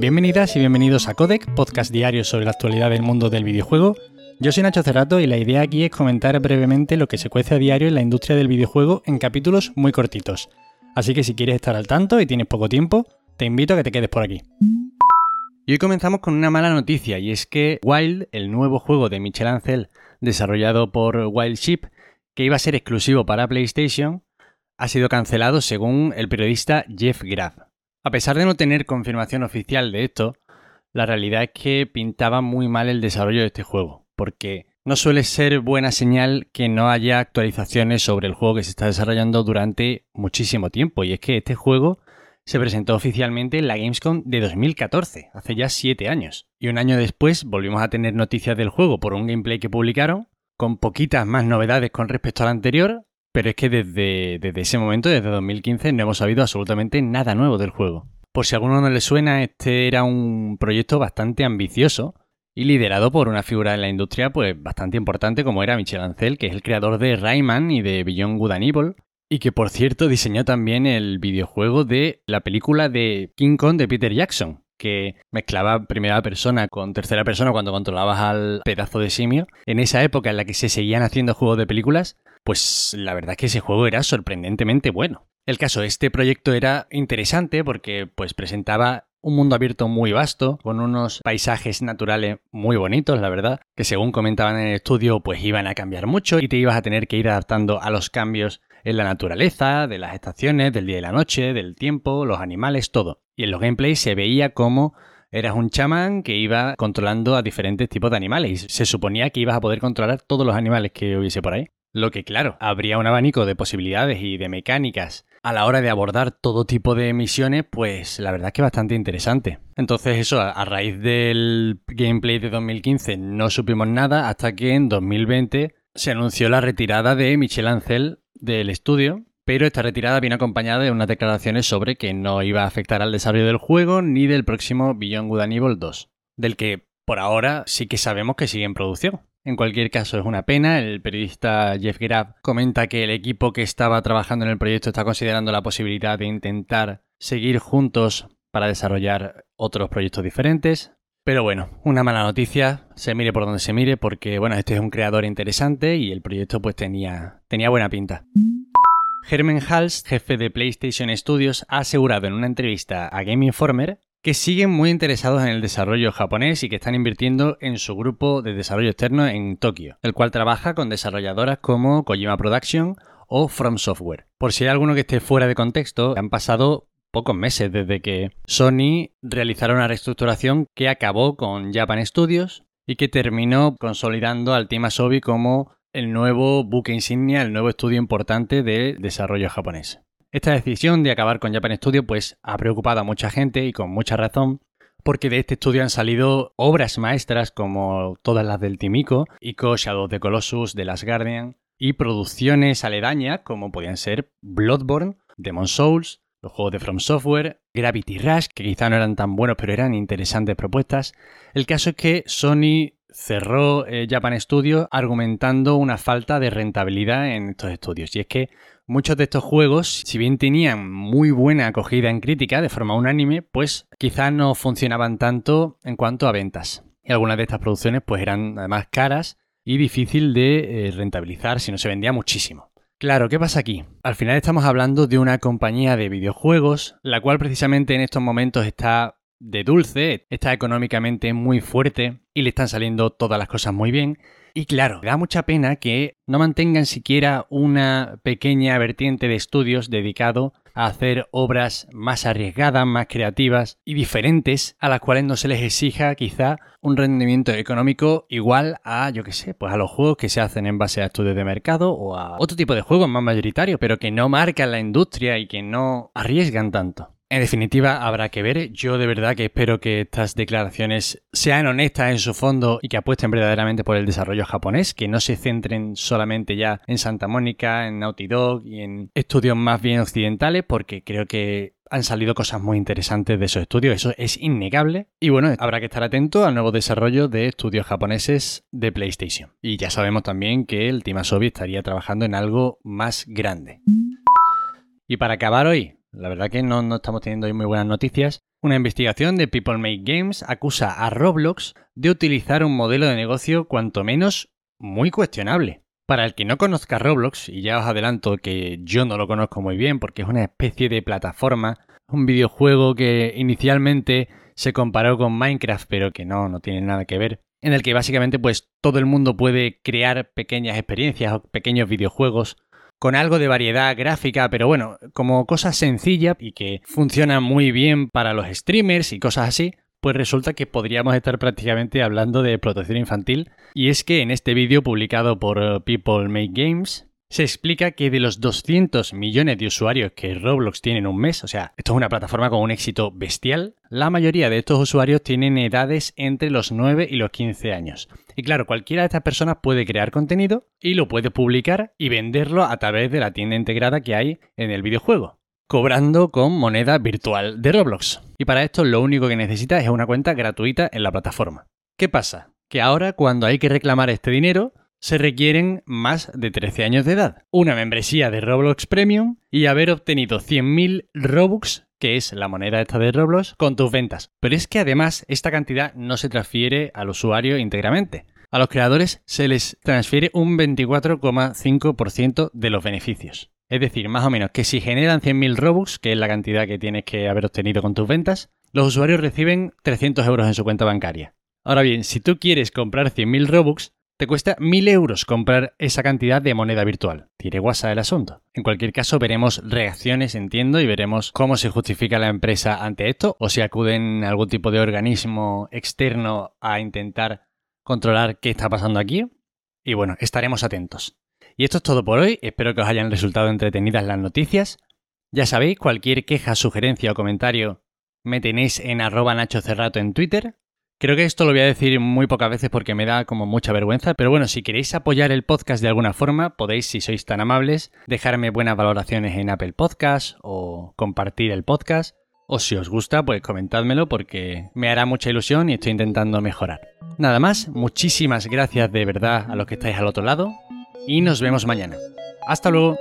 Bienvenidas y bienvenidos a Codec, podcast diario sobre la actualidad del mundo del videojuego. Yo soy Nacho Cerrato y la idea aquí es comentar brevemente lo que se cuece a diario en la industria del videojuego en capítulos muy cortitos. Así que si quieres estar al tanto y tienes poco tiempo, te invito a que te quedes por aquí. Y hoy comenzamos con una mala noticia y es que Wild, el nuevo juego de Michel Ancel desarrollado por Wild Sheep, que iba a ser exclusivo para PlayStation, ha sido cancelado según el periodista Jeff Graf. A pesar de no tener confirmación oficial de esto, la realidad es que pintaba muy mal el desarrollo de este juego, porque no suele ser buena señal que no haya actualizaciones sobre el juego que se está desarrollando durante muchísimo tiempo, y es que este juego se presentó oficialmente en la Gamescom de 2014, hace ya 7 años. Y un año después volvimos a tener noticias del juego por un gameplay que publicaron, con poquitas más novedades con respecto al anterior, pero es que desde, ese momento, desde 2015, no hemos sabido absolutamente nada nuevo del juego. Por si a alguno no le suena, este era un proyecto bastante ambicioso y liderado por una figura en la industria pues bastante importante como era Michel Ancel, que es el creador de Rayman y de Beyond Good and Evil, y que por cierto diseñó también el videojuego de la película de King Kong de Peter Jackson, que mezclaba primera persona con tercera persona cuando controlabas al pedazo de simio. En esa época en la que se seguían haciendo juegos de películas, pues la verdad es que ese juego era sorprendentemente bueno. El caso, este proyecto era interesante porque pues presentaba un mundo abierto muy vasto, con unos paisajes naturales muy bonitos, la verdad, que según comentaban en el estudio, pues iban a cambiar mucho y te ibas a tener que ir adaptando a los cambios en la naturaleza, de las estaciones, del día y la noche, del tiempo, los animales, todo. Y en los gameplays se veía como eras un chamán que iba controlando a diferentes tipos de animales y se suponía que ibas a poder controlar todos los animales que hubiese por ahí. Lo que claro, habría un abanico de posibilidades y de mecánicas a la hora de abordar todo tipo de misiones, pues la verdad es que bastante interesante. Entonces eso, a raíz del gameplay de 2015 no supimos nada hasta que en 2020 se anunció la retirada de Michel Ancel del estudio, pero esta retirada viene acompañada de unas declaraciones sobre que no iba a afectar al desarrollo del juego ni del próximo Beyond Good and Evil 2, del que por ahora sí que sabemos que sigue en producción. En cualquier caso, es una pena. El periodista Jeff Grab comenta que el equipo que estaba trabajando en el proyecto está considerando la posibilidad de intentar seguir juntos para desarrollar otros proyectos diferentes. Pero bueno, una mala noticia, se mire por donde se mire, porque bueno, este es un creador interesante y el proyecto pues tenía, tenía buena pinta. Herman Hals, jefe de PlayStation Studios, ha asegurado en una entrevista a Game Informer que siguen muy interesados en el desarrollo japonés y que están invirtiendo en su grupo de desarrollo externo en Tokio, el cual trabaja con desarrolladoras como Kojima Production o From Software. Por si hay alguno que esté fuera de contexto, han pasado pocos meses desde que Sony realizara una reestructuración que acabó con Japan Studios y que terminó consolidando al Team Asobi como el nuevo buque insignia, el nuevo estudio importante de desarrollo japonés. Esta decisión de acabar con Japan Studio pues ha preocupado a mucha gente y con mucha razón porque de este estudio han salido obras maestras como todas las del Timiko, Ico, Shadow of the Colossus, The Last Guardian y producciones aledañas como podían ser Bloodborne, Demon Souls, los juegos de From Software, Gravity Rush, que quizá no eran tan buenos, pero eran interesantes propuestas. El caso es que Sony cerró eh, Japan Studio argumentando una falta de rentabilidad en estos estudios. Y es que muchos de estos juegos, si bien tenían muy buena acogida en crítica de forma unánime, pues quizá no funcionaban tanto en cuanto a ventas. Y algunas de estas producciones pues eran además caras y difícil de eh, rentabilizar si no se vendía muchísimo. Claro, ¿qué pasa aquí? Al final estamos hablando de una compañía de videojuegos, la cual precisamente en estos momentos está de dulce, está económicamente muy fuerte y le están saliendo todas las cosas muy bien. Y claro, da mucha pena que no mantengan siquiera una pequeña vertiente de estudios dedicado a hacer obras más arriesgadas, más creativas y diferentes, a las cuales no se les exija quizá un rendimiento económico igual a, yo qué sé, pues a los juegos que se hacen en base a estudios de mercado o a otro tipo de juegos más mayoritarios, pero que no marcan la industria y que no arriesgan tanto. En definitiva, habrá que ver. Yo de verdad que espero que estas declaraciones sean honestas en su fondo y que apuesten verdaderamente por el desarrollo japonés, que no se centren solamente ya en Santa Mónica, en Naughty Dog y en estudios más bien occidentales, porque creo que han salido cosas muy interesantes de esos estudios, eso es innegable. Y bueno, habrá que estar atento al nuevo desarrollo de estudios japoneses de PlayStation. Y ya sabemos también que el Team Asobi estaría trabajando en algo más grande. Y para acabar hoy, La verdad que no, no estamos teniendo hoy muy buenas noticias. Una investigación de People Make Games acusa a Roblox de utilizar un modelo de negocio cuanto menos muy cuestionable. Para el que no conozca Roblox, y ya os adelanto que yo no lo conozco muy bien porque es una especie de plataforma, un videojuego que inicialmente se comparó con Minecraft pero que no, no tiene nada que ver, en el que básicamente pues todo el mundo puede crear pequeñas experiencias o pequeños videojuegos con algo de variedad gráfica, pero bueno, como cosas sencillas y que funcionan muy bien para los streamers y cosas así, pues resulta que podríamos estar prácticamente hablando de protección infantil. Y es que en este vídeo publicado por eh, People Make Games, se explica que de los 200 millones de usuarios que Roblox tiene en un mes, o sea, esto es una plataforma con un éxito bestial, la mayoría de estos usuarios tienen edades entre los 9 y los 15 años. Y claro, cualquiera de estas personas puede crear contenido y lo puede publicar y venderlo a través de la tienda integrada que hay en el videojuego cobrando con moneda virtual de Roblox. Y para esto lo único que necesita es una cuenta gratuita en la plataforma. ¿Qué pasa? Que ahora cuando hay que reclamar este dinero, se requieren más de 13 años de edad, una membresía de Roblox Premium y haber obtenido 100.000 Robux, que es la moneda esta de Roblox, con tus ventas. Pero es que además esta cantidad no se transfiere al usuario íntegramente. A los creadores se les transfiere un 24,5% de los beneficios. Es decir, más o menos que si generan 100.000 Robux, que es la cantidad que tienes que haber obtenido con tus ventas, los usuarios reciben 300 euros en su cuenta bancaria. Ahora bien, si tú quieres comprar 100.000 Robux, te cuesta 1.000 euros comprar esa cantidad de moneda virtual. Tiene WhatsApp el asunto. En cualquier caso, veremos reacciones, entiendo, y veremos cómo se justifica la empresa ante esto, o si acuden a algún tipo de organismo externo a intentar controlar qué está pasando aquí. Y bueno, estaremos atentos. Y esto es todo por hoy, espero que os hayan resultado entretenidas las noticias. Ya sabéis, cualquier queja, sugerencia o comentario me tenéis en arroba Nacho Cerrato en Twitter. Creo que esto lo voy a decir muy pocas veces porque me da como mucha vergüenza, pero bueno, si queréis apoyar el podcast de alguna forma, podéis, si sois tan amables, dejarme buenas valoraciones en Apple Podcast o compartir el podcast. O si os gusta, pues comentádmelo porque me hará mucha ilusión y estoy intentando mejorar. Nada más, muchísimas gracias de verdad a los que estáis al otro lado y nos vemos mañana. Hasta luego.